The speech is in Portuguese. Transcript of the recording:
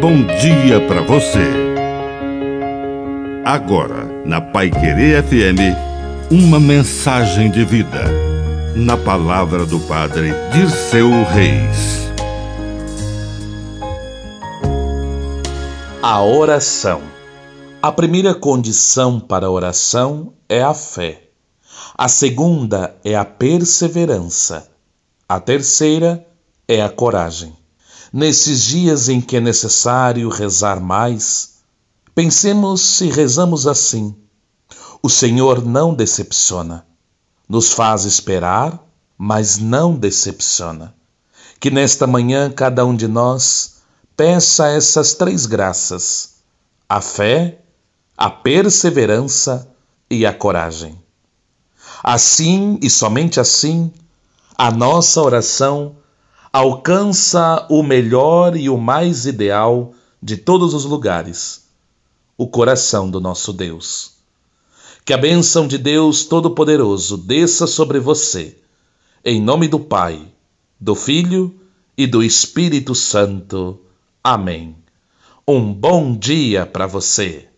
bom dia para você. Agora, na Pai Querer FM, uma mensagem de vida. Na palavra do Padre Dirceu Reis. A oração. A primeira condição para a oração é a fé. A segunda é a perseverança. A terceira é a coragem. Nesses dias em que é necessário rezar mais, pensemos se rezamos assim. O Senhor não decepciona. Nos faz esperar, mas não decepciona. Que nesta manhã cada um de nós peça essas três graças: a fé, a perseverança e a coragem. Assim e somente assim, a nossa oração alcança o melhor e o mais ideal de todos os lugares, o coração do nosso Deus. Que a bênção de Deus Todo-Poderoso desça sobre você, em nome do Pai, do Filho e do Espírito Santo. Amém. Um bom dia para você.